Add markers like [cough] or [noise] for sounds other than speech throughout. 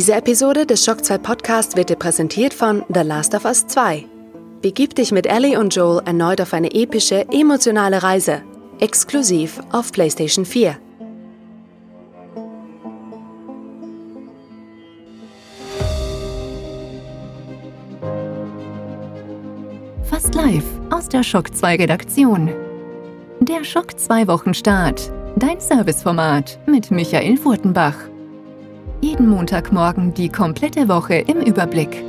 Diese Episode des Shock 2 Podcast wird dir präsentiert von The Last of Us 2. Begib dich mit Ellie und Joel erneut auf eine epische, emotionale Reise. Exklusiv auf PlayStation 4. Fast live aus der Shock 2 Redaktion. Der Schock 2 Wochenstart. Dein Serviceformat mit Michael Furtenbach. Jeden Montagmorgen die komplette Woche im Überblick.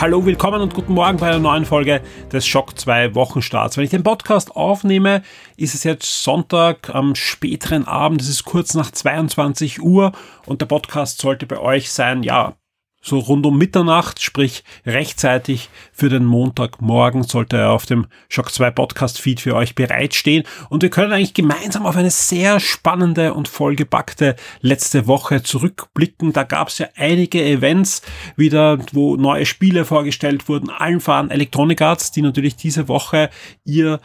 Hallo, willkommen und guten Morgen bei einer neuen Folge des Schock 2 Wochenstarts. Wenn ich den Podcast aufnehme, ist es jetzt Sonntag am späteren Abend, es ist kurz nach 22 Uhr und der Podcast sollte bei euch sein, ja, so rund um Mitternacht, sprich rechtzeitig für den Montagmorgen sollte er auf dem Shock 2 Podcast Feed für euch bereitstehen und wir können eigentlich gemeinsam auf eine sehr spannende und vollgepackte letzte Woche zurückblicken. Da gab es ja einige Events wieder, wo neue Spiele vorgestellt wurden, allen voran Electronic Arts, die natürlich diese Woche ihr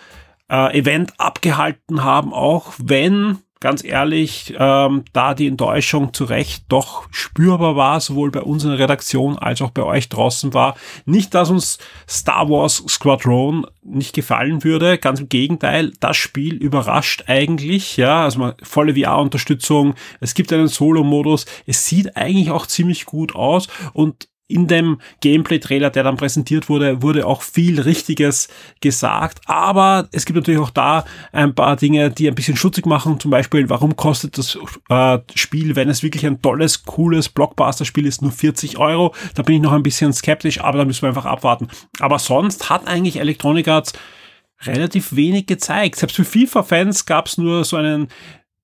äh, Event abgehalten haben, auch wenn ganz ehrlich, ähm, da die Enttäuschung zu Recht doch spürbar war, sowohl bei uns in der Redaktion als auch bei euch draußen war. Nicht, dass uns Star Wars Squadron nicht gefallen würde, ganz im Gegenteil, das Spiel überrascht eigentlich, ja, also mal volle VR-Unterstützung, es gibt einen Solo-Modus, es sieht eigentlich auch ziemlich gut aus und in dem Gameplay-Trailer, der dann präsentiert wurde, wurde auch viel Richtiges gesagt. Aber es gibt natürlich auch da ein paar Dinge, die ein bisschen schutzig machen. Zum Beispiel, warum kostet das äh, Spiel, wenn es wirklich ein tolles, cooles Blockbuster-Spiel ist, nur 40 Euro? Da bin ich noch ein bisschen skeptisch, aber da müssen wir einfach abwarten. Aber sonst hat eigentlich Electronic Arts relativ wenig gezeigt. Selbst für FIFA-Fans gab es nur so einen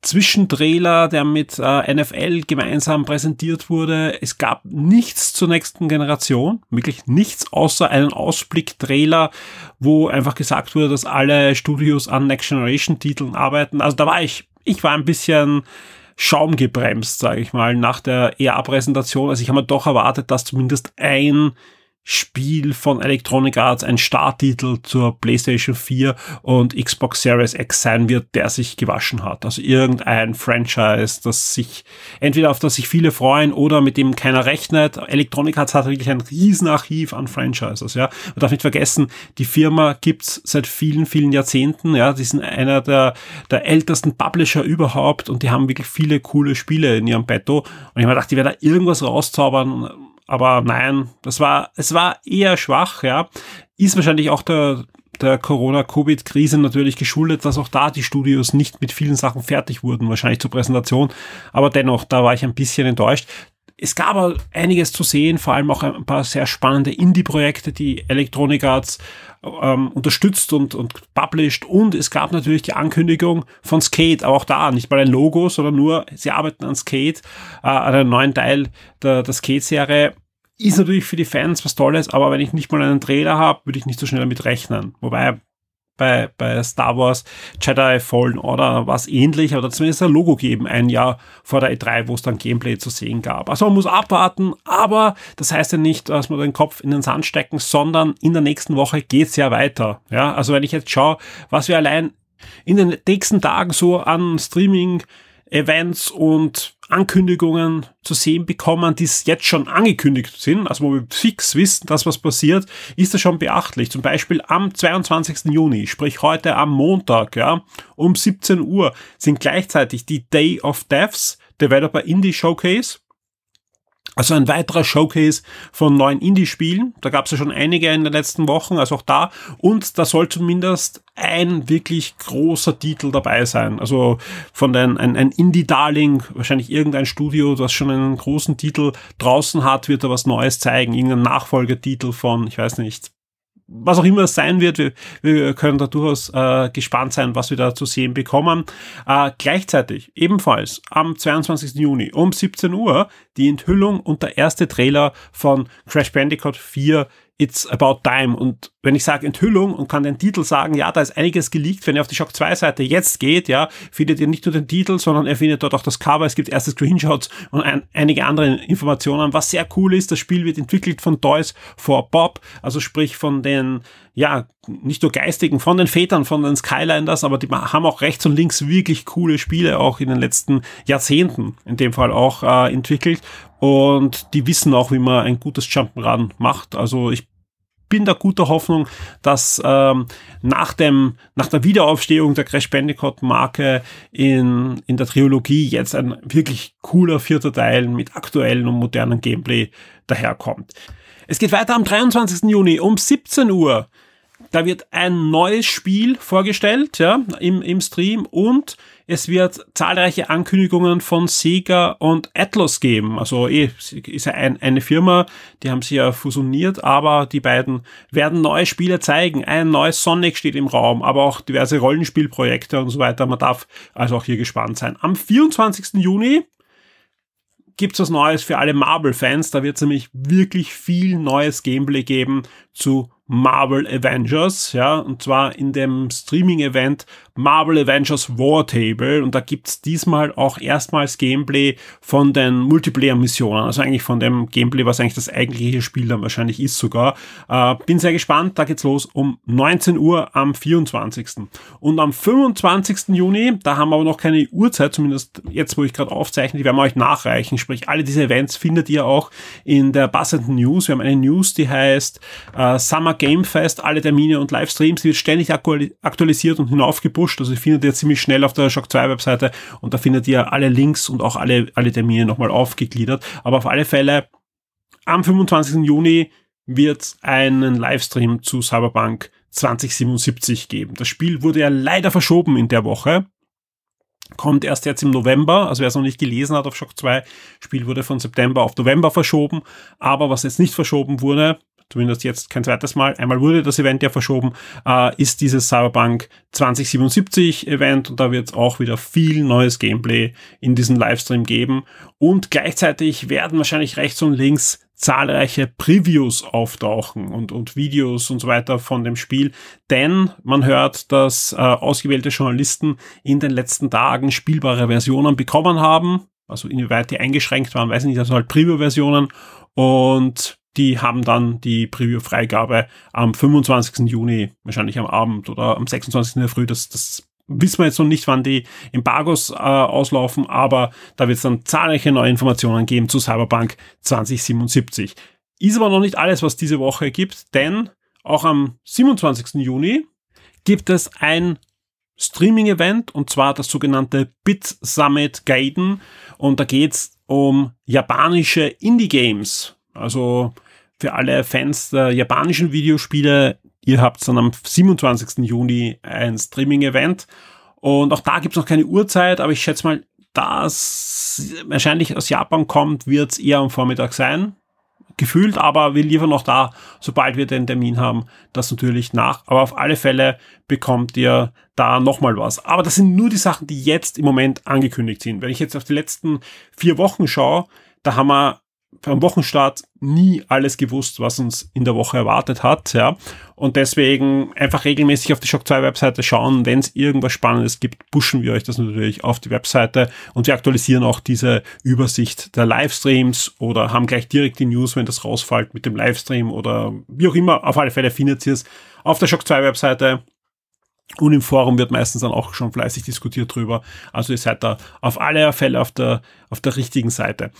Zwischentrailer, der mit äh, NFL gemeinsam präsentiert wurde. Es gab nichts zur nächsten Generation, wirklich nichts außer einen Ausblick-Trailer, wo einfach gesagt wurde, dass alle Studios an Next Generation Titeln arbeiten. Also da war ich, ich war ein bisschen schaumgebremst, sage ich mal, nach der EA-Präsentation. Also ich habe mir doch erwartet, dass zumindest ein Spiel von Electronic Arts, ein Starttitel zur PlayStation 4 und Xbox Series X sein wird, der sich gewaschen hat. Also irgendein Franchise, das sich, entweder auf das sich viele freuen oder mit dem keiner rechnet. Electronic Arts hat wirklich ein Riesenarchiv an Franchises, ja. Man darf nicht vergessen, die Firma gibt's seit vielen, vielen Jahrzehnten, ja. Die sind einer der, der ältesten Publisher überhaupt und die haben wirklich viele coole Spiele in ihrem Betto. Und ich habe mir gedacht, die werden da irgendwas rauszaubern aber nein, das war, es war eher schwach, ja. Ist wahrscheinlich auch der, der Corona-Covid-Krise natürlich geschuldet, dass auch da die Studios nicht mit vielen Sachen fertig wurden, wahrscheinlich zur Präsentation. Aber dennoch, da war ich ein bisschen enttäuscht. Es gab aber einiges zu sehen, vor allem auch ein paar sehr spannende Indie-Projekte, die Electronic Arts ähm, unterstützt und, und published. Und es gab natürlich die Ankündigung von Skate, aber auch da nicht mal ein Logo, sondern nur, sie arbeiten an Skate, äh, an einem neuen Teil der, der Skate-Serie. Ist natürlich für die Fans was Tolles, aber wenn ich nicht mal einen Trailer habe, würde ich nicht so schnell damit rechnen. Wobei bei, bei Star Wars Jedi Fallen Order war es ähnlich, aber zumindest ein Logo geben, ein Jahr vor der E3, wo es dann Gameplay zu sehen gab. Also man muss abwarten, aber das heißt ja nicht, dass wir den Kopf in den Sand stecken, sondern in der nächsten Woche geht's ja weiter. Ja, also wenn ich jetzt schaue, was wir allein in den nächsten Tagen so an Streaming Events und Ankündigungen zu sehen bekommen, die jetzt schon angekündigt sind, also wo wir fix wissen, dass was passiert, ist das schon beachtlich. Zum Beispiel am 22. Juni, sprich heute am Montag, ja, um 17 Uhr sind gleichzeitig die Day of Deaths Developer Indie Showcase also ein weiterer Showcase von neuen Indie-Spielen. Da gab es ja schon einige in den letzten Wochen, also auch da. Und da soll zumindest ein wirklich großer Titel dabei sein. Also von den, ein, ein Indie-Darling, wahrscheinlich irgendein Studio, das schon einen großen Titel draußen hat, wird da was Neues zeigen. Irgendein Nachfolgetitel von, ich weiß nicht, was auch immer es sein wird, wir, wir können da durchaus äh, gespannt sein, was wir da zu sehen bekommen. Äh, gleichzeitig ebenfalls am 22. Juni um 17 Uhr die Enthüllung und der erste Trailer von Crash Bandicoot 4 It's About Time. Und wenn ich sage Enthüllung und kann den Titel sagen, ja, da ist einiges geleakt, wenn ihr auf die Shock 2 Seite jetzt geht, ja, findet ihr nicht nur den Titel, sondern ihr findet dort auch das Cover, es gibt erste Screenshots und ein, einige andere Informationen. Was sehr cool ist, das Spiel wird entwickelt von Toys for Bob, also sprich von den ja, nicht nur geistigen, von den Vätern, von den Skylanders, aber die haben auch rechts und links wirklich coole Spiele auch in den letzten Jahrzehnten in dem Fall auch äh, entwickelt und die wissen auch, wie man ein gutes Jump'n'Run macht. Also ich bin da guter Hoffnung, dass ähm, nach dem nach der Wiederaufstehung der Crash Bandicoot Marke in in der Trilogie jetzt ein wirklich cooler vierter Teil mit aktuellen und modernen Gameplay daherkommt. Es geht weiter am 23. Juni um 17 Uhr. Da wird ein neues Spiel vorgestellt, ja, im, im Stream und es wird zahlreiche Ankündigungen von Sega und Atlas geben. Also eh, ist ja ein, eine Firma, die haben sie ja fusioniert, aber die beiden werden neue Spiele zeigen. Ein neues Sonic steht im Raum, aber auch diverse Rollenspielprojekte und so weiter. Man darf also auch hier gespannt sein. Am 24. Juni gibt's was Neues für alle Marvel-Fans. Da wird es nämlich wirklich viel neues Gameplay geben zu Marvel Avengers, ja, und zwar in dem Streaming-Event Marvel Avengers War Table und da gibt's diesmal auch erstmals Gameplay von den Multiplayer-Missionen, also eigentlich von dem Gameplay, was eigentlich das eigentliche Spiel dann wahrscheinlich ist sogar. Äh, bin sehr gespannt, da geht's los um 19 Uhr am 24. Und am 25. Juni, da haben wir aber noch keine Uhrzeit, zumindest jetzt, wo ich gerade aufzeichne, die werden wir euch nachreichen, sprich alle diese Events findet ihr auch in der passenden News. Wir haben eine News, die heißt äh, Summer Game Fest, alle Termine und Livestreams, die wird ständig aktualisiert und hinaufgepusht. Also findet ihr ziemlich schnell auf der Shock 2 Webseite und da findet ihr alle Links und auch alle, alle Termine nochmal aufgegliedert. Aber auf alle Fälle am 25. Juni wird einen Livestream zu Cyberpunk 2077 geben. Das Spiel wurde ja leider verschoben in der Woche. Kommt erst jetzt im November, also wer es noch nicht gelesen hat auf Shock 2, Spiel wurde von September auf November verschoben, aber was jetzt nicht verschoben wurde, zumindest jetzt kein zweites Mal, einmal wurde das Event ja verschoben, äh, ist dieses Cyberpunk 2077 Event und da wird es auch wieder viel neues Gameplay in diesem Livestream geben. Und gleichzeitig werden wahrscheinlich rechts und links zahlreiche Previews auftauchen und, und Videos und so weiter von dem Spiel, denn man hört, dass äh, ausgewählte Journalisten in den letzten Tagen spielbare Versionen bekommen haben, also inwieweit die eingeschränkt waren, weiß ich nicht, also halt Preview-Versionen. Und die haben dann die Preview-Freigabe am 25. Juni, wahrscheinlich am Abend oder am 26. in der Früh. Das, das wissen wir jetzt noch nicht, wann die Embargos äh, auslaufen, aber da wird es dann zahlreiche neue Informationen geben zu Cyberpunk 2077. Ist aber noch nicht alles, was diese Woche gibt, denn auch am 27. Juni gibt es ein Streaming-Event und zwar das sogenannte Bit Summit Gaiden und da geht's um japanische Indie-Games. Also für alle Fans der japanischen Videospiele, ihr habt dann am 27. Juni ein Streaming-Event. Und auch da gibt es noch keine Uhrzeit, aber ich schätze mal, da es wahrscheinlich aus Japan kommt, wird es eher am Vormittag sein. Gefühlt, aber wir liefern noch da, sobald wir den Termin haben, das natürlich nach. Aber auf alle Fälle bekommt ihr da nochmal was. Aber das sind nur die Sachen, die jetzt im Moment angekündigt sind. Wenn ich jetzt auf die letzten vier Wochen schaue, da haben wir beim Wochenstart nie alles gewusst, was uns in der Woche erwartet hat, ja. Und deswegen einfach regelmäßig auf die Shock 2 Webseite schauen. Wenn es irgendwas Spannendes gibt, pushen wir euch das natürlich auf die Webseite und wir aktualisieren auch diese Übersicht der Livestreams oder haben gleich direkt die News, wenn das rausfällt mit dem Livestream oder wie auch immer. Auf alle Fälle findet ihr es auf der Shock 2 Webseite. Und im Forum wird meistens dann auch schon fleißig diskutiert drüber. Also ihr seid da auf alle Fälle auf der, auf der richtigen Seite.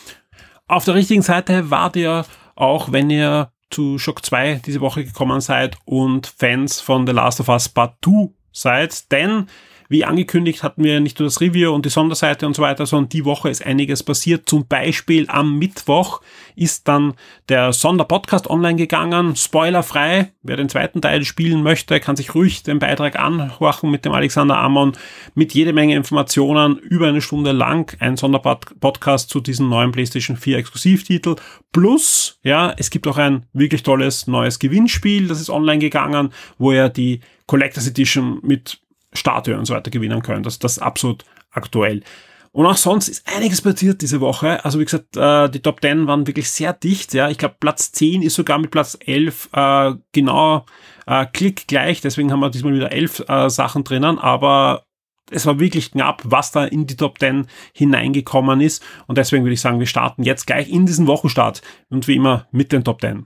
Auf der richtigen Seite wart ihr auch, wenn ihr zu Shock 2 diese Woche gekommen seid und Fans von The Last of Us Part 2 seid, denn wie angekündigt hatten wir nicht nur das Review und die Sonderseite und so weiter, sondern die Woche ist einiges passiert. Zum Beispiel am Mittwoch ist dann der Sonderpodcast online gegangen, spoilerfrei. Wer den zweiten Teil spielen möchte, kann sich ruhig den Beitrag anhorchen mit dem Alexander Amon, mit jede Menge Informationen, über eine Stunde lang, ein Sonderpodcast zu diesem neuen PlayStation 4 Exklusivtitel. Plus, ja, es gibt auch ein wirklich tolles neues Gewinnspiel, das ist online gegangen, wo er die Collectors Edition mit Statue und so weiter gewinnen können. Das, das ist absolut aktuell. Und auch sonst ist einiges passiert diese Woche. Also wie gesagt, äh, die Top 10 waren wirklich sehr dicht. Ja, ich glaube Platz 10 ist sogar mit Platz 11 äh, genau äh, klick gleich. Deswegen haben wir diesmal wieder elf äh, Sachen drinnen. Aber es war wirklich knapp, was da in die Top 10 hineingekommen ist. Und deswegen würde ich sagen, wir starten jetzt gleich in diesen Wochenstart und wie immer mit den Top 10.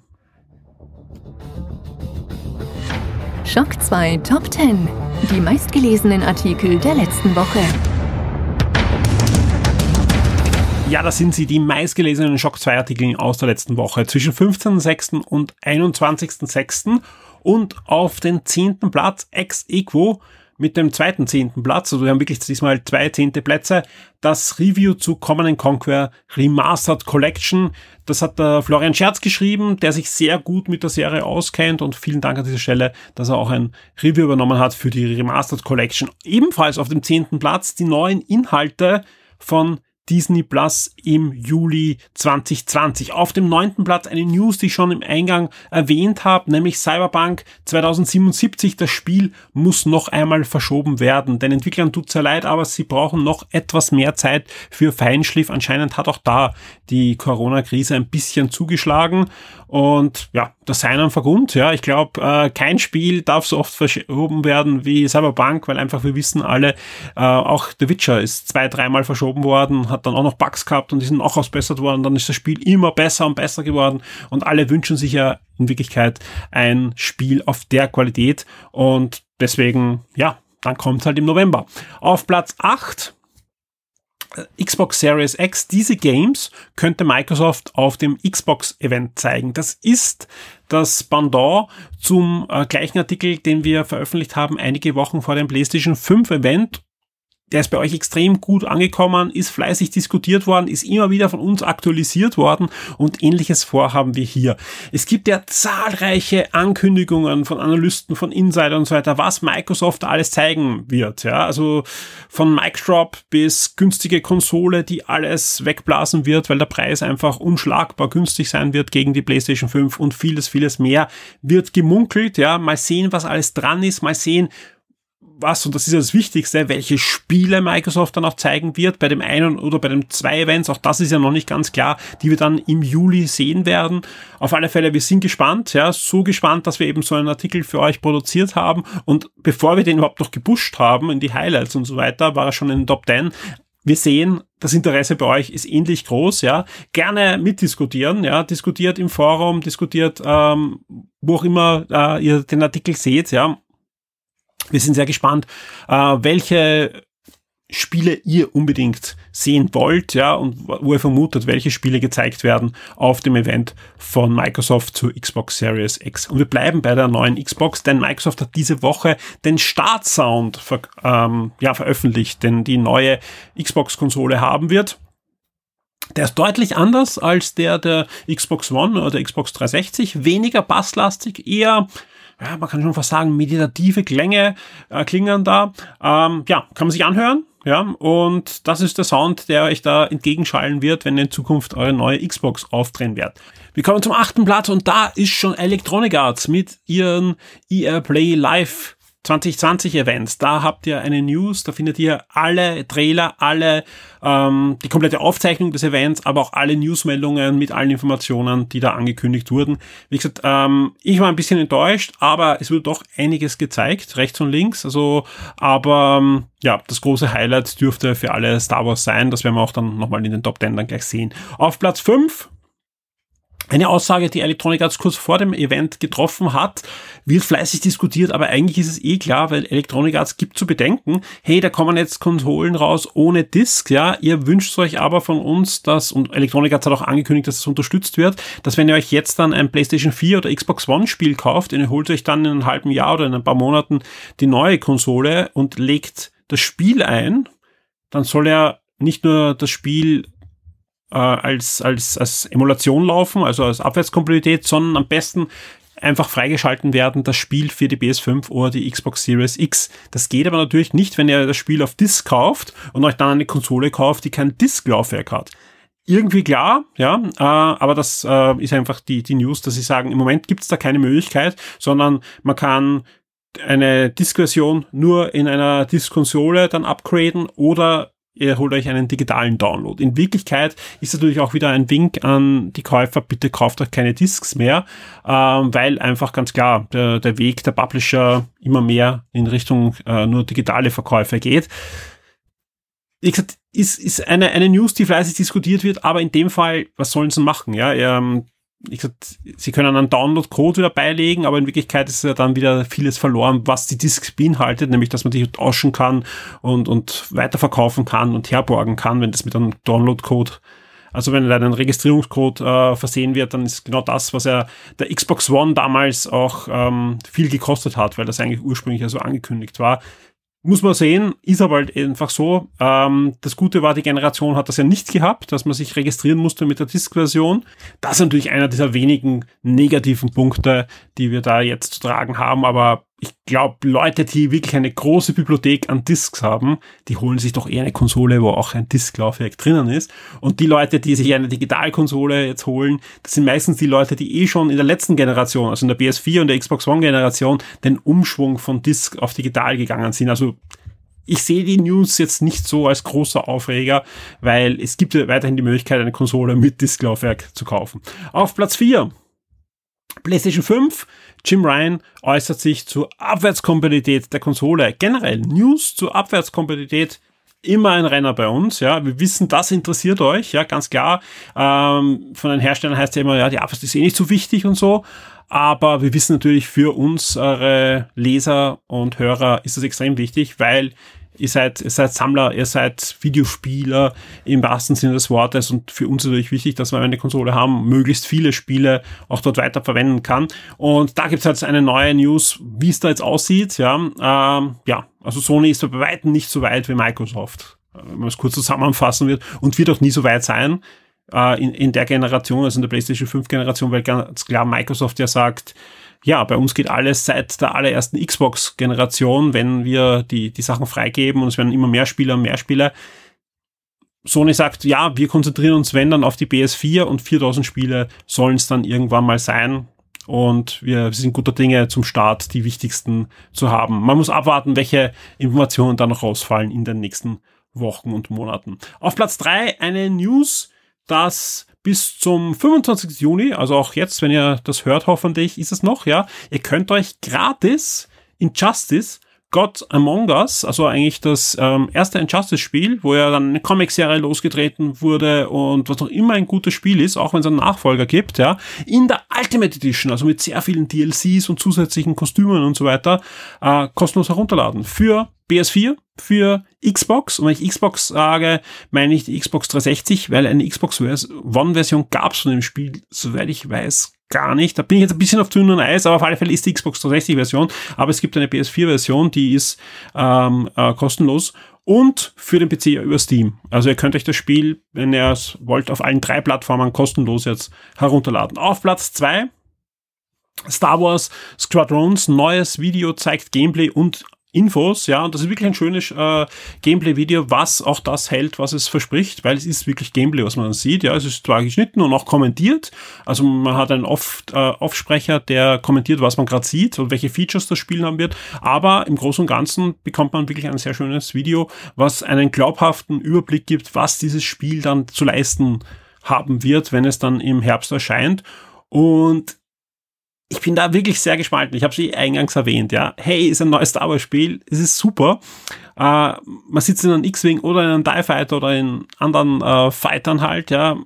Schock 2 Top 10. Die meistgelesenen Artikel der letzten Woche. Ja, das sind sie, die meistgelesenen Schock 2 Artikel aus der letzten Woche. Zwischen 15.06. und 21.06. Und auf den zehnten Platz ex equo mit dem zweiten zehnten Platz, also wir haben wirklich diesmal zwei zehnte Plätze, das Review zu Common Conquer Remastered Collection. Das hat der Florian Scherz geschrieben, der sich sehr gut mit der Serie auskennt und vielen Dank an dieser Stelle, dass er auch ein Review übernommen hat für die Remastered Collection. Ebenfalls auf dem zehnten Platz die neuen Inhalte von Disney Plus im Juli 2020. Auf dem neunten Platz eine News, die ich schon im Eingang erwähnt habe, nämlich Cyberpunk 2077. Das Spiel muss noch einmal verschoben werden. Den Entwicklern tut's ja leid, aber sie brauchen noch etwas mehr Zeit für Feinschliff. Anscheinend hat auch da die Corona-Krise ein bisschen zugeschlagen und ja, das sei einem Vergrund. Ja, ich glaube, äh, kein Spiel darf so oft verschoben werden wie Cyberpunk, weil einfach wir wissen alle, äh, auch The Witcher ist zwei, dreimal verschoben worden, hat dann auch noch Bugs gehabt und die sind auch ausbessert worden. Dann ist das Spiel immer besser und besser geworden und alle wünschen sich ja in Wirklichkeit ein Spiel auf der Qualität und deswegen, ja, dann kommt halt im November. Auf Platz 8 äh, Xbox Series X, diese Games könnte Microsoft auf dem Xbox-Event zeigen. Das ist das Pendant zum äh, gleichen Artikel, den wir veröffentlicht haben, einige Wochen vor dem PlayStation 5 Event der ist bei euch extrem gut angekommen, ist fleißig diskutiert worden, ist immer wieder von uns aktualisiert worden und ähnliches vorhaben wir hier. Es gibt ja zahlreiche Ankündigungen von Analysten, von Insidern und so weiter, was Microsoft alles zeigen wird. Ja, also von Mic bis günstige Konsole, die alles wegblasen wird, weil der Preis einfach unschlagbar günstig sein wird gegen die PlayStation 5 und vieles, vieles mehr wird gemunkelt. Ja, mal sehen, was alles dran ist, mal sehen, was, und das ist ja das Wichtigste, welche Spiele Microsoft dann auch zeigen wird, bei dem einen oder bei dem zwei Events, auch das ist ja noch nicht ganz klar, die wir dann im Juli sehen werden. Auf alle Fälle, wir sind gespannt, ja, so gespannt, dass wir eben so einen Artikel für euch produziert haben und bevor wir den überhaupt noch gepusht haben in die Highlights und so weiter, war er schon in den Top 10. Wir sehen, das Interesse bei euch ist ähnlich groß, ja. Gerne mitdiskutieren, ja. Diskutiert im Forum, diskutiert, ähm, wo auch immer äh, ihr den Artikel seht, ja wir sind sehr gespannt, äh, welche Spiele ihr unbedingt sehen wollt, ja, und wo ihr vermutet, welche Spiele gezeigt werden auf dem Event von Microsoft zur Xbox Series X. Und wir bleiben bei der neuen Xbox, denn Microsoft hat diese Woche den Startsound ver ähm, ja, veröffentlicht, den die neue Xbox-Konsole haben wird. Der ist deutlich anders als der der Xbox One oder der Xbox 360, weniger basslastig, eher ja, man kann schon fast sagen, meditative Klänge äh, klingen da. Ähm, ja, kann man sich anhören. Ja, und das ist der Sound, der euch da entgegenschallen wird, wenn in Zukunft eure neue Xbox aufdrehen wird. Wir kommen zum achten Platz und da ist schon Electronic Arts mit ihren ER Play Live 2020 Events. Da habt ihr eine News, da findet ihr alle Trailer, alle ähm, die komplette Aufzeichnung des Events, aber auch alle Newsmeldungen mit allen Informationen, die da angekündigt wurden. Wie gesagt, ähm, ich war ein bisschen enttäuscht, aber es wurde doch einiges gezeigt, rechts und links. Also, aber ähm, ja, das große Highlight dürfte für alle Star Wars sein. Das werden wir auch dann nochmal in den Top 10 dann gleich sehen. Auf Platz 5 eine Aussage, die Electronic Arts kurz vor dem Event getroffen hat, wird fleißig diskutiert, aber eigentlich ist es eh klar, weil Electronic Arts gibt zu bedenken, hey, da kommen jetzt Konsolen raus ohne Disk, ja, ihr wünscht euch aber von uns, dass, und Electronic Arts hat auch angekündigt, dass es unterstützt wird, dass wenn ihr euch jetzt dann ein PlayStation 4 oder Xbox One Spiel kauft, ihr holt euch dann in einem halben Jahr oder in ein paar Monaten die neue Konsole und legt das Spiel ein, dann soll er nicht nur das Spiel äh, als, als, als Emulation laufen, also als Abwärtskompatibilität, sondern am besten einfach freigeschalten werden, das Spiel für die PS5 oder die Xbox Series X. Das geht aber natürlich nicht, wenn ihr das Spiel auf Disk kauft und euch dann eine Konsole kauft, die kein Disk-Laufwerk hat. Irgendwie klar, ja, äh, aber das äh, ist einfach die, die News, dass sie sagen, im Moment gibt es da keine Möglichkeit, sondern man kann eine Disk-Version nur in einer Disk-Konsole dann upgraden oder ihr holt euch einen digitalen Download. In Wirklichkeit ist natürlich auch wieder ein Wink an die Käufer, bitte kauft euch keine Discs mehr, ähm, weil einfach ganz klar der, der Weg der Publisher immer mehr in Richtung äh, nur digitale Verkäufe geht. Wie gesagt, ist, ist eine, eine News, die fleißig diskutiert wird, aber in dem Fall, was sollen sie machen? Ja, ähm, ich gesagt, sie können einen Download-Code wieder beilegen, aber in Wirklichkeit ist ja dann wieder vieles verloren, was die Discs beinhaltet, nämlich dass man die tauschen kann und, und weiterverkaufen kann und herborgen kann, wenn das mit einem Download-Code also wenn ein Registrierungscode äh, versehen wird, dann ist genau das, was er der Xbox One damals auch ähm, viel gekostet hat, weil das eigentlich ursprünglich ja so angekündigt war. Muss man sehen, ist aber halt einfach so. Ähm, das Gute war, die Generation hat das ja nicht gehabt, dass man sich registrieren musste mit der Disk-Version. Das ist natürlich einer dieser wenigen negativen Punkte, die wir da jetzt zu tragen haben, aber ich glaube, Leute, die wirklich eine große Bibliothek an Discs haben, die holen sich doch eher eine Konsole, wo auch ein Disklaufwerk drinnen ist. Und die Leute, die sich eine Digitalkonsole jetzt holen, das sind meistens die Leute, die eh schon in der letzten Generation, also in der PS4 und der Xbox One Generation, den Umschwung von Disc auf digital gegangen sind. Also ich sehe die News jetzt nicht so als großer Aufreger, weil es gibt ja weiterhin die Möglichkeit, eine Konsole mit Disklaufwerk zu kaufen. Auf Platz 4 PlayStation 5. Jim Ryan äußert sich zur Abwärtskompatibilität der Konsole. Generell News zur Abwärtskompatibilität immer ein Renner bei uns, ja. Wir wissen, das interessiert euch, ja, ganz klar. Ähm, von den Herstellern heißt ja immer, ja, die Abwärts ist eh nicht so wichtig und so. Aber wir wissen natürlich, für unsere Leser und Hörer ist das extrem wichtig, weil ihr seid, ihr seid Sammler, ihr seid Videospieler im wahrsten Sinne des Wortes und für uns ist natürlich wichtig, dass wir eine Konsole haben, möglichst viele Spiele auch dort weiter verwenden kann. Und da gibt's jetzt eine neue News, wie es da jetzt aussieht. Ja, ähm, ja, also Sony ist bei weitem nicht so weit wie Microsoft, äh, wenn man es kurz zusammenfassen wird, und wird auch nie so weit sein äh, in, in der Generation, also in der PlayStation 5 Generation, weil ganz klar Microsoft ja sagt, ja, bei uns geht alles seit der allerersten Xbox-Generation, wenn wir die, die Sachen freigeben und es werden immer mehr Spieler und mehr Spieler. Sony sagt, ja, wir konzentrieren uns, wenn dann, auf die PS4 und 4000 Spiele sollen es dann irgendwann mal sein. Und wir sind guter Dinge zum Start, die wichtigsten zu haben. Man muss abwarten, welche Informationen dann noch rausfallen in den nächsten Wochen und Monaten. Auf Platz drei eine News, dass bis zum 25. Juni, also auch jetzt, wenn ihr das hört, hoffentlich ist es noch, ja, ihr könnt euch gratis Injustice God Among Us, also eigentlich das ähm, erste Injustice-Spiel, wo ja dann eine Comic-Serie losgetreten wurde und was noch immer ein gutes Spiel ist, auch wenn es einen Nachfolger gibt, ja, in der Ultimate Edition, also mit sehr vielen DLCs und zusätzlichen Kostümen und so weiter, äh, kostenlos herunterladen. Für PS4, für Xbox. Und wenn ich Xbox sage, meine ich die Xbox 360, weil eine Xbox One-Version gab es von dem Spiel, soweit ich weiß, gar nicht. Da bin ich jetzt ein bisschen auf dünnem Eis, aber auf alle Fälle ist die Xbox 360-Version. Aber es gibt eine PS4-Version, die ist ähm, äh, kostenlos und für den PC über Steam. Also ihr könnt euch das Spiel, wenn ihr es wollt, auf allen drei Plattformen kostenlos jetzt herunterladen. Auf Platz zwei Star Wars Squadrons neues Video zeigt Gameplay und Infos, ja, und das ist wirklich ein schönes äh, Gameplay-Video, was auch das hält, was es verspricht, weil es ist wirklich Gameplay, was man sieht, ja, es ist zwar geschnitten und auch kommentiert, also man hat einen Oft, äh, Offsprecher, der kommentiert, was man gerade sieht und welche Features das Spiel haben wird, aber im Großen und Ganzen bekommt man wirklich ein sehr schönes Video, was einen glaubhaften Überblick gibt, was dieses Spiel dann zu leisten haben wird, wenn es dann im Herbst erscheint. Und ich bin da wirklich sehr gespalten. Ich habe sie eingangs erwähnt, ja. Hey, ist ein neues Star Wars Spiel. Es ist super. Äh, man sitzt in einem X-Wing oder in einem TIE Fighter oder in anderen äh, Fightern halt, ja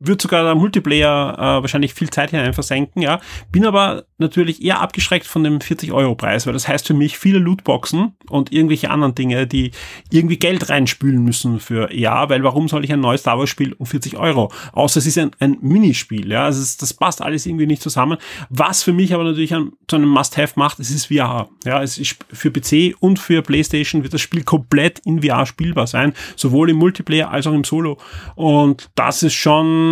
würde sogar der Multiplayer äh, wahrscheinlich viel Zeit hinein versenken, ja. Bin aber natürlich eher abgeschreckt von dem 40-Euro-Preis, weil das heißt für mich viele Lootboxen und irgendwelche anderen Dinge, die irgendwie Geld reinspülen müssen für ja, weil warum soll ich ein neues Star Wars-Spiel um 40 Euro? Außer es ist ein, ein Minispiel, ja. Also das passt alles irgendwie nicht zusammen. Was für mich aber natürlich ein, zu einem Must-Have macht, es ist VR. Ja, es ist für PC und für PlayStation wird das Spiel komplett in VR spielbar sein, sowohl im Multiplayer als auch im Solo. Und das ist schon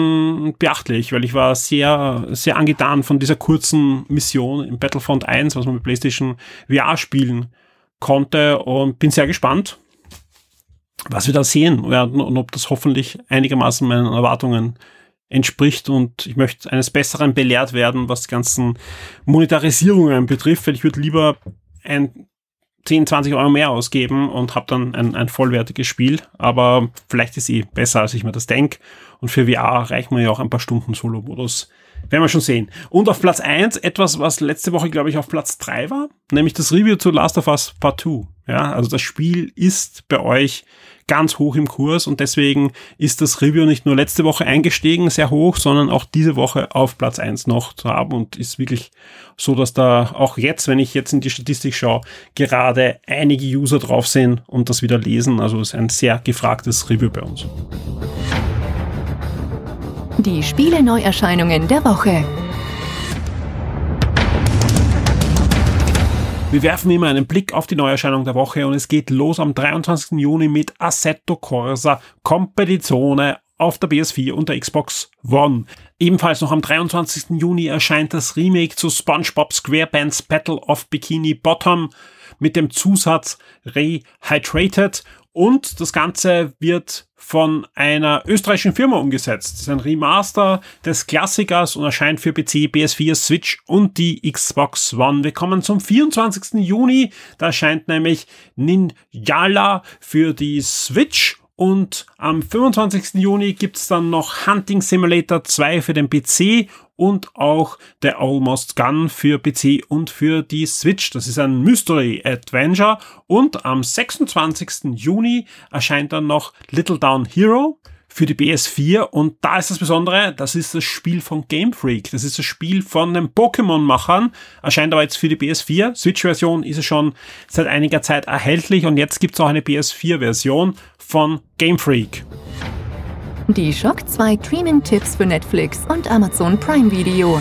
beachtlich, weil ich war sehr, sehr angetan von dieser kurzen Mission im Battlefront 1, was man mit PlayStation VR spielen konnte und bin sehr gespannt, was wir da sehen werden und ob das hoffentlich einigermaßen meinen Erwartungen entspricht und ich möchte eines Besseren belehrt werden, was die ganzen Monetarisierungen betrifft, weil ich würde lieber ein 10, 20 Euro mehr ausgeben und habe dann ein, ein vollwertiges Spiel. Aber vielleicht ist eh besser, als ich mir das denke. Und für VR reicht mir ja auch ein paar Stunden Solo-Modus werden wir schon sehen. Und auf Platz 1 etwas, was letzte Woche, glaube ich, auf Platz 3 war, nämlich das Review zu Last of Us Part 2. Ja, also das Spiel ist bei euch ganz hoch im Kurs und deswegen ist das Review nicht nur letzte Woche eingestiegen, sehr hoch, sondern auch diese Woche auf Platz 1 noch zu haben und ist wirklich so, dass da auch jetzt, wenn ich jetzt in die Statistik schaue, gerade einige User drauf sind und das wieder lesen. Also ist ein sehr gefragtes Review bei uns. Die Spiele-Neuerscheinungen der Woche. Wir werfen immer einen Blick auf die Neuerscheinung der Woche und es geht los am 23. Juni mit Assetto Corsa Competizione auf der PS4 und der Xbox One. Ebenfalls noch am 23. Juni erscheint das Remake zu SpongeBob SquarePants Battle of Bikini Bottom mit dem Zusatz Rehydrated und das Ganze wird von einer österreichischen Firma umgesetzt. Das ist ein Remaster des Klassikers und erscheint für PC, PS4, Switch und die Xbox One. Wir kommen zum 24. Juni. Da erscheint nämlich Ninjala für die Switch und am 25. Juni gibt's dann noch Hunting Simulator 2 für den PC und auch der Almost Gun für PC und für die Switch. Das ist ein Mystery Adventure. Und am 26. Juni erscheint dann noch Little Down Hero für die PS4 und da ist das Besondere, das ist das Spiel von Game Freak. Das ist das Spiel von den Pokémon-Machern. Erscheint aber jetzt für die PS4. Switch-Version ist es schon seit einiger Zeit erhältlich und jetzt gibt es auch eine PS4-Version von Game Freak. Die Shock 2 Streaming-Tipps für Netflix und Amazon Prime Video.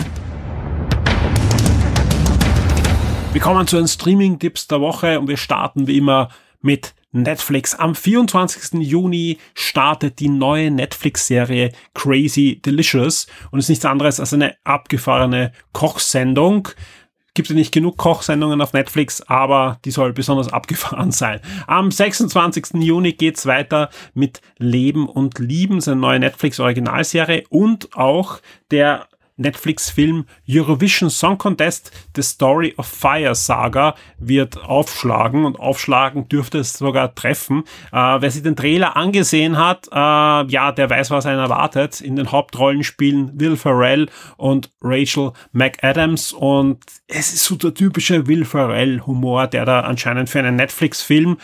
Wir kommen zu den Streaming-Tipps der Woche und wir starten wie immer mit Netflix. Am 24. Juni startet die neue Netflix-Serie Crazy Delicious und ist nichts anderes als eine abgefahrene Kochsendung. Gibt ja nicht genug Kochsendungen auf Netflix, aber die soll besonders abgefahren sein. Am 26. Juni geht's weiter mit Leben und Lieben, seine neue Netflix-Originalserie und auch der Netflix-Film Eurovision Song Contest The Story of Fire Saga wird aufschlagen und aufschlagen dürfte es sogar treffen. Äh, wer sich den Trailer angesehen hat, äh, ja, der weiß, was einen erwartet. In den Hauptrollen spielen Will Ferrell und Rachel McAdams und es ist so der typische Will Ferrell Humor, der da anscheinend für einen Netflix-Film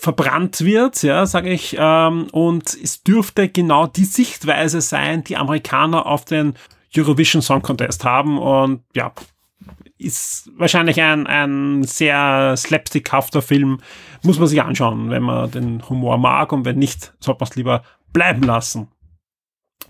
verbrannt wird, ja, sage ich, ähm, und es dürfte genau die Sichtweise sein, die Amerikaner auf den Eurovision Song Contest haben und ja, ist wahrscheinlich ein, ein sehr slapstickhafter Film. Muss man sich anschauen, wenn man den Humor mag und wenn nicht, sollte man es lieber bleiben lassen.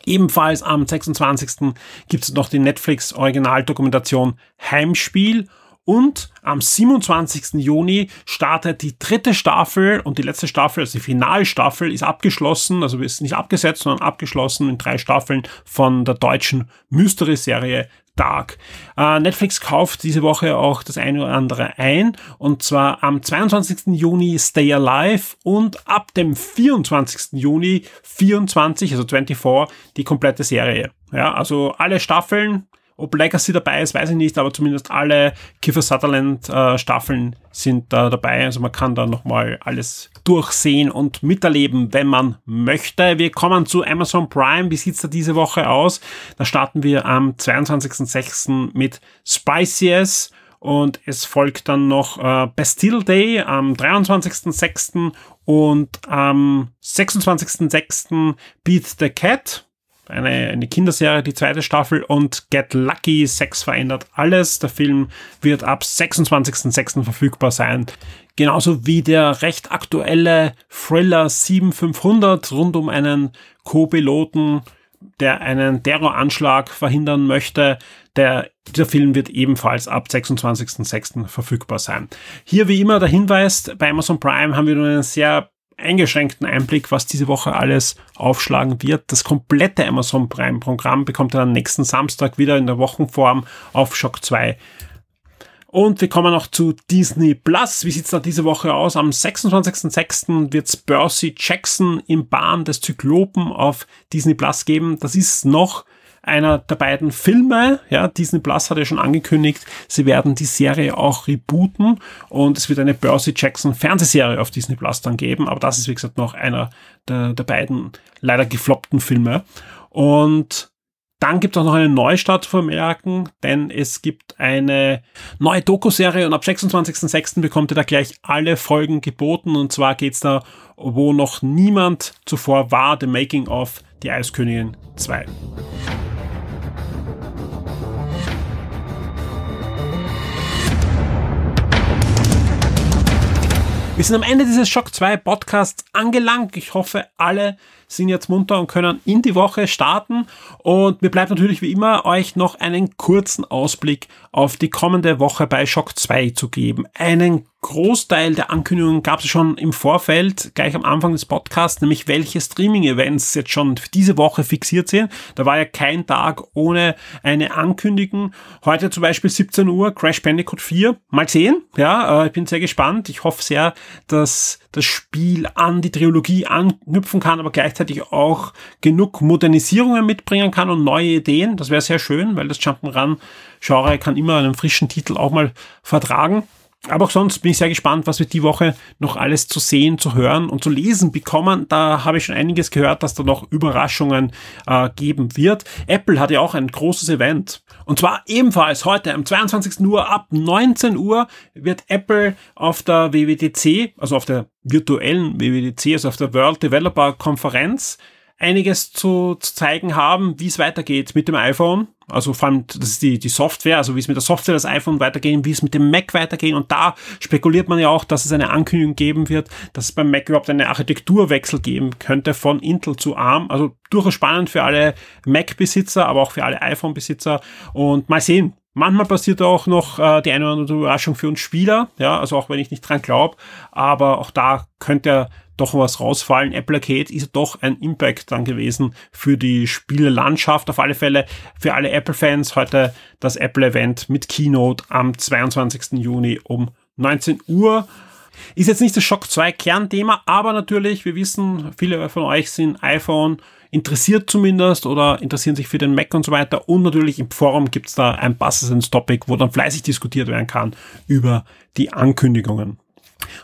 Ebenfalls am 26. gibt es noch die Netflix Originaldokumentation Heimspiel und am 27. Juni startet die dritte Staffel und die letzte Staffel, also die Finalstaffel, ist abgeschlossen, also ist nicht abgesetzt, sondern abgeschlossen in drei Staffeln von der deutschen Mystery-Serie Dark. Äh, Netflix kauft diese Woche auch das eine oder andere ein und zwar am 22. Juni Stay Alive und ab dem 24. Juni 24, also 24, die komplette Serie. Ja, also alle Staffeln ob Legacy dabei ist, weiß ich nicht, aber zumindest alle Kiefer Sutherland äh, Staffeln sind da dabei. Also man kann da nochmal alles durchsehen und miterleben, wenn man möchte. Wir kommen zu Amazon Prime. Wie sieht's da diese Woche aus? Da starten wir am 22.06. mit Spices und es folgt dann noch äh, Bastille Day am 23.06. und am 26.06. Beat the Cat eine, eine Kinderserie, die zweite Staffel und Get Lucky, Sex verändert alles. Der Film wird ab 26.06. verfügbar sein. Genauso wie der recht aktuelle Thriller 7500 rund um einen Co-Piloten, der einen Terroranschlag verhindern möchte. Der, dieser Film wird ebenfalls ab 26.06. verfügbar sein. Hier wie immer der Hinweis, bei Amazon Prime haben wir nur einen sehr eingeschränkten Einblick, was diese Woche alles aufschlagen wird. Das komplette Amazon Prime Programm bekommt ihr am nächsten Samstag wieder in der Wochenform auf Shock 2. Und wir kommen noch zu Disney Plus. Wie sieht's da diese Woche aus? Am 26.06. wird's Percy Jackson im Bahn des Zyklopen auf Disney Plus geben. Das ist noch einer der beiden Filme. Ja, Disney Plus hat ja schon angekündigt, sie werden die Serie auch rebooten und es wird eine Percy Jackson Fernsehserie auf Disney Plus dann geben. Aber das ist, wie gesagt, noch einer der, der beiden leider gefloppten Filme. Und Dann gibt es auch noch eine Neustart zu vermerken, denn es gibt eine neue Doku-Serie und ab 26.06. bekommt ihr da gleich alle Folgen geboten. Und zwar geht's da, wo noch niemand zuvor war, The Making of Die Eiskönigin 2. Wir sind am Ende dieses Shock 2 Podcasts angelangt. Ich hoffe, alle sind jetzt munter und können in die Woche starten. Und mir bleibt natürlich wie immer, euch noch einen kurzen Ausblick auf die kommende Woche bei Shock 2 zu geben. Einen Großteil der Ankündigungen gab es schon im Vorfeld, gleich am Anfang des Podcasts, nämlich welche Streaming-Events jetzt schon für diese Woche fixiert sind. Da war ja kein Tag ohne eine Ankündigung. Heute zum Beispiel 17 Uhr Crash Bandicoot 4. Mal sehen. Ja, äh, ich bin sehr gespannt. Ich hoffe sehr, dass das Spiel an die Trilogie anknüpfen kann, aber gleichzeitig auch genug Modernisierungen mitbringen kann und neue Ideen. Das wäre sehr schön, weil das Jump'n'Run-Genre kann immer einen frischen Titel auch mal vertragen. Aber auch sonst bin ich sehr gespannt, was wir die Woche noch alles zu sehen, zu hören und zu lesen bekommen. Da habe ich schon einiges gehört, dass da noch Überraschungen äh, geben wird. Apple hat ja auch ein großes Event. Und zwar ebenfalls heute am 22. Uhr ab 19 Uhr wird Apple auf der WWDC, also auf der virtuellen WWDC, also auf der World Developer Konferenz, einiges zu, zu zeigen haben, wie es weitergeht mit dem iPhone. Also vor allem, das ist die, die Software, also wie es mit der Software des iPhone weitergehen, wie es mit dem Mac weitergehen. Und da spekuliert man ja auch, dass es eine Ankündigung geben wird, dass es beim Mac überhaupt eine Architekturwechsel geben könnte von Intel zu ARM. Also durchaus spannend für alle Mac-Besitzer, aber auch für alle iPhone-Besitzer. Und mal sehen, Manchmal passiert auch noch äh, die eine oder andere Überraschung für uns Spieler, ja, also auch wenn ich nicht dran glaube, aber auch da könnte doch was rausfallen. Apple Arcade ist doch ein Impact dann gewesen für die Spielelandschaft. Auf alle Fälle für alle Apple-Fans heute das Apple-Event mit Keynote am 22. Juni um 19 Uhr. Ist jetzt nicht das Shock 2 Kernthema, aber natürlich, wir wissen, viele von euch sind iPhone interessiert zumindest oder interessieren sich für den Mac und so weiter. Und natürlich im Forum gibt's da ein passendes Topic, wo dann fleißig diskutiert werden kann über die Ankündigungen.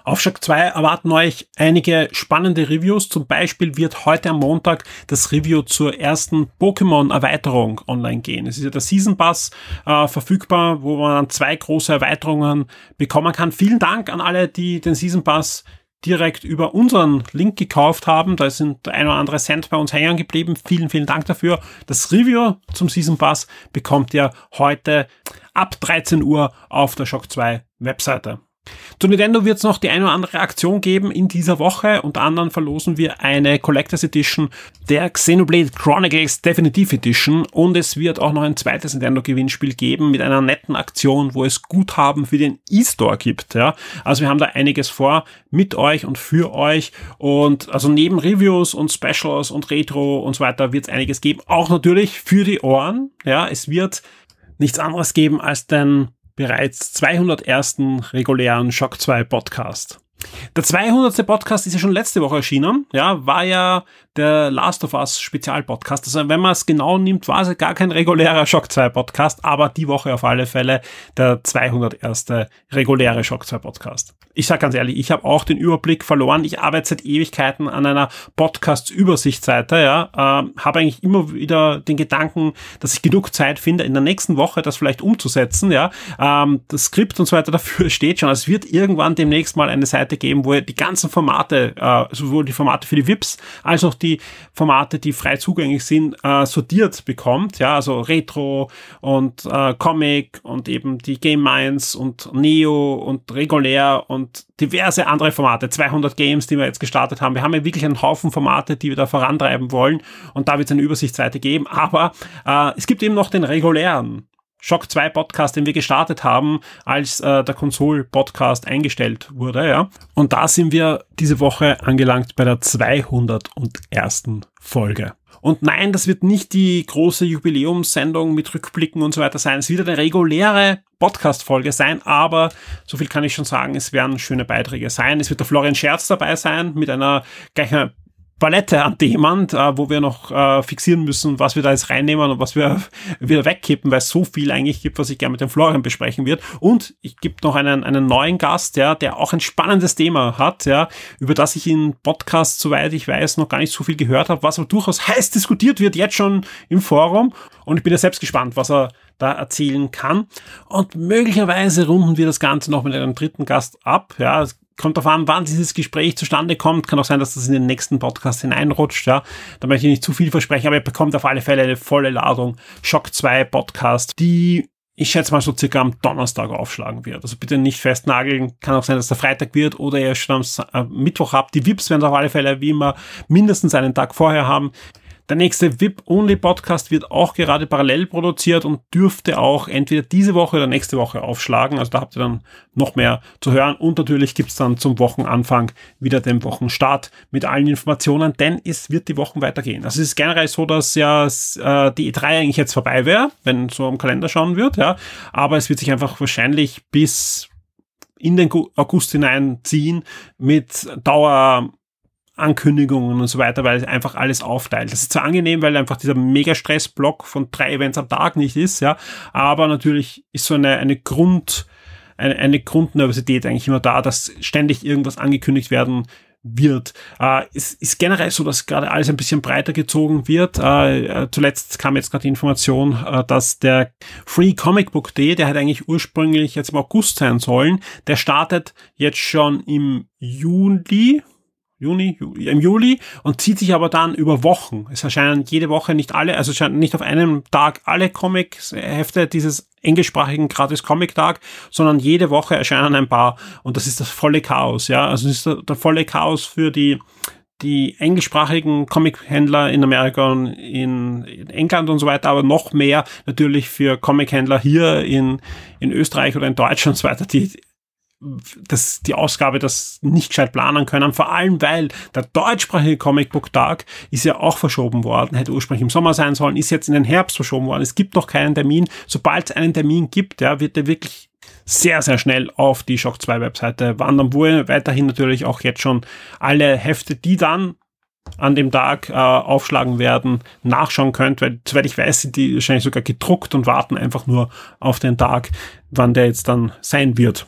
Auf Shock 2 erwarten euch einige spannende Reviews. Zum Beispiel wird heute am Montag das Review zur ersten Pokémon-Erweiterung online gehen. Es ist ja der Season Pass äh, verfügbar, wo man zwei große Erweiterungen bekommen kann. Vielen Dank an alle, die den Season Pass direkt über unseren Link gekauft haben. Da sind ein oder andere Cent bei uns hängen geblieben. Vielen, vielen Dank dafür. Das Review zum Season Pass bekommt ihr heute ab 13 Uhr auf der Shock 2 Webseite. Zu Nintendo wird es noch die eine oder andere Aktion geben in dieser Woche. Unter anderem verlosen wir eine Collectors Edition der Xenoblade Chronicles Definitive Edition und es wird auch noch ein zweites Nintendo-Gewinnspiel geben mit einer netten Aktion, wo es Guthaben für den E-Store gibt. Ja? Also wir haben da einiges vor mit euch und für euch und also neben Reviews und Specials und Retro und so weiter wird es einiges geben. Auch natürlich für die Ohren. Ja, es wird nichts anderes geben als den bereits 201. regulären Shock 2 Podcast. Der 200. Podcast ist ja schon letzte Woche erschienen. Ja, war ja der Last of Us Spezialpodcast. Also wenn man es genau nimmt, war es gar kein regulärer Shock 2 Podcast, aber die Woche auf alle Fälle der 201. reguläre Shock 2 Podcast ich sage ganz ehrlich, ich habe auch den Überblick verloren. Ich arbeite seit Ewigkeiten an einer Podcast-Übersichtsseite, ja, äh, habe eigentlich immer wieder den Gedanken, dass ich genug Zeit finde, in der nächsten Woche das vielleicht umzusetzen, ja. Ähm, das Skript und so weiter [laughs] dafür steht schon. Also es wird irgendwann demnächst mal eine Seite geben, wo ihr die ganzen Formate, äh, sowohl die Formate für die VIPs als auch die Formate, die frei zugänglich sind, äh, sortiert bekommt, ja, also Retro und äh, Comic und eben die Game Minds und Neo und regulär und und diverse andere Formate, 200 Games, die wir jetzt gestartet haben. Wir haben ja wirklich einen Haufen Formate, die wir da vorantreiben wollen und da wird es eine Übersichtsseite geben, aber äh, es gibt eben noch den regulären Shock 2 Podcast, den wir gestartet haben, als äh, der Konsol-Podcast eingestellt wurde, ja. Und da sind wir diese Woche angelangt bei der 201. Folge. Und nein, das wird nicht die große Jubiläumssendung mit Rückblicken und so weiter sein. Es wird eine reguläre Podcast-Folge sein, aber so viel kann ich schon sagen, es werden schöne Beiträge sein. Es wird der Florian Scherz dabei sein mit einer gleich einer Palette an Themen, äh, wo wir noch äh, fixieren müssen, was wir da jetzt reinnehmen und was wir [laughs] wieder wegkippen, weil es so viel eigentlich gibt, was ich gerne mit dem Florian besprechen wird. Und ich gibt noch einen, einen neuen Gast, ja, der auch ein spannendes Thema hat, ja, über das ich in Podcasts, soweit ich weiß, noch gar nicht so viel gehört habe, was aber durchaus heiß diskutiert wird, jetzt schon im Forum. Und ich bin ja selbst gespannt, was er da erzählen kann. Und möglicherweise runden wir das Ganze noch mit einem dritten Gast ab. Ja, kommt darauf an, wann dieses Gespräch zustande kommt. Kann auch sein, dass das in den nächsten Podcast hineinrutscht. Ja, da möchte ich nicht zu viel versprechen, aber ihr bekommt auf alle Fälle eine volle Ladung Shock 2 Podcast, die ich schätze mal so circa am Donnerstag aufschlagen wird. Also bitte nicht festnageln. Kann auch sein, dass der Freitag wird oder ihr schon am Mittwoch habt. Die VIPs werden auf alle Fälle wie immer mindestens einen Tag vorher haben. Der nächste VIP-Only-Podcast wird auch gerade parallel produziert und dürfte auch entweder diese Woche oder nächste Woche aufschlagen. Also da habt ihr dann noch mehr zu hören. Und natürlich gibt's dann zum Wochenanfang wieder den Wochenstart mit allen Informationen, denn es wird die Wochen weitergehen. Also es ist generell so, dass ja äh, die E3 eigentlich jetzt vorbei wäre, wenn so am Kalender schauen wird, ja. Aber es wird sich einfach wahrscheinlich bis in den August hineinziehen mit Dauer Ankündigungen und so weiter, weil es einfach alles aufteilt. Das ist zwar angenehm, weil einfach dieser Mega-Stress-Block von drei Events am Tag nicht ist, ja, aber natürlich ist so eine, eine Grund, eine, eine Grundnervosität eigentlich immer da, dass ständig irgendwas angekündigt werden wird. Äh, es ist generell so, dass gerade alles ein bisschen breiter gezogen wird. Äh, äh zuletzt kam jetzt gerade die Information, äh, dass der Free Comic Book Day, der hat eigentlich ursprünglich jetzt im August sein sollen, der startet jetzt schon im Juli, Juni, im Juli und zieht sich aber dann über Wochen. Es erscheinen jede Woche nicht alle, also erscheinen nicht auf einem Tag alle Comic-Hefte dieses englischsprachigen gratis Comic-Tag, sondern jede Woche erscheinen ein paar und das ist das volle Chaos, ja. Also es ist der, der volle Chaos für die, die englischsprachigen Comic-Händler in Amerika und in, in, England und so weiter, aber noch mehr natürlich für Comic-Händler hier in, in Österreich oder in Deutschland und so weiter, die das, die Ausgabe das nicht gescheit planen können, vor allem weil der deutschsprachige Comicbook-Tag ist ja auch verschoben worden, hätte ursprünglich im Sommer sein sollen, ist jetzt in den Herbst verschoben worden. Es gibt noch keinen Termin. Sobald es einen Termin gibt, ja, wird der wirklich sehr, sehr schnell auf die Shock 2 Webseite wandern, wo ihr weiterhin natürlich auch jetzt schon alle Hefte, die dann an dem Tag äh, aufschlagen werden, nachschauen könnt, weil soweit ich weiß, sind die wahrscheinlich sogar gedruckt und warten einfach nur auf den Tag, wann der jetzt dann sein wird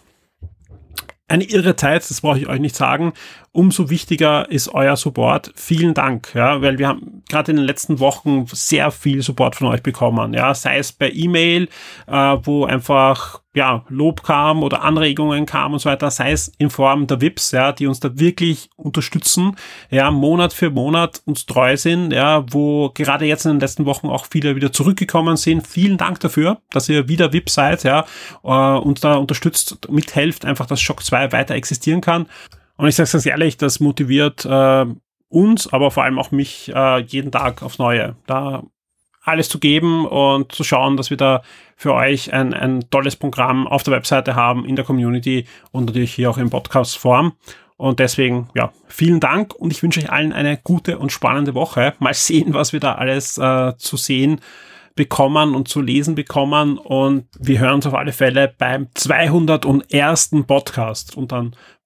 eine irre Zeit, das brauche ich euch nicht sagen. Umso wichtiger ist euer Support. Vielen Dank, ja, weil wir haben gerade in den letzten Wochen sehr viel Support von euch bekommen, ja, sei es per E-Mail, äh, wo einfach ja, Lob kam oder Anregungen kam und so weiter, sei es in Form der VIPs, ja, die uns da wirklich unterstützen, ja, Monat für Monat uns treu sind, ja, wo gerade jetzt in den letzten Wochen auch viele wieder zurückgekommen sind. Vielen Dank dafür, dass ihr wieder VIP seid, ja, äh, uns da unterstützt, mithelft, einfach, dass Shock 2 weiter existieren kann. Und ich sage ganz ehrlich, das motiviert äh, uns, aber vor allem auch mich äh, jeden Tag aufs Neue. Da alles zu geben und zu schauen, dass wir da für euch ein, ein tolles Programm auf der Webseite haben, in der Community und natürlich hier auch in Podcast-Form. Und deswegen, ja, vielen Dank und ich wünsche euch allen eine gute und spannende Woche. Mal [laughs] sehen, was wir da alles äh, zu sehen bekommen und zu lesen bekommen. Und wir hören uns auf alle Fälle beim 201. Podcast und dann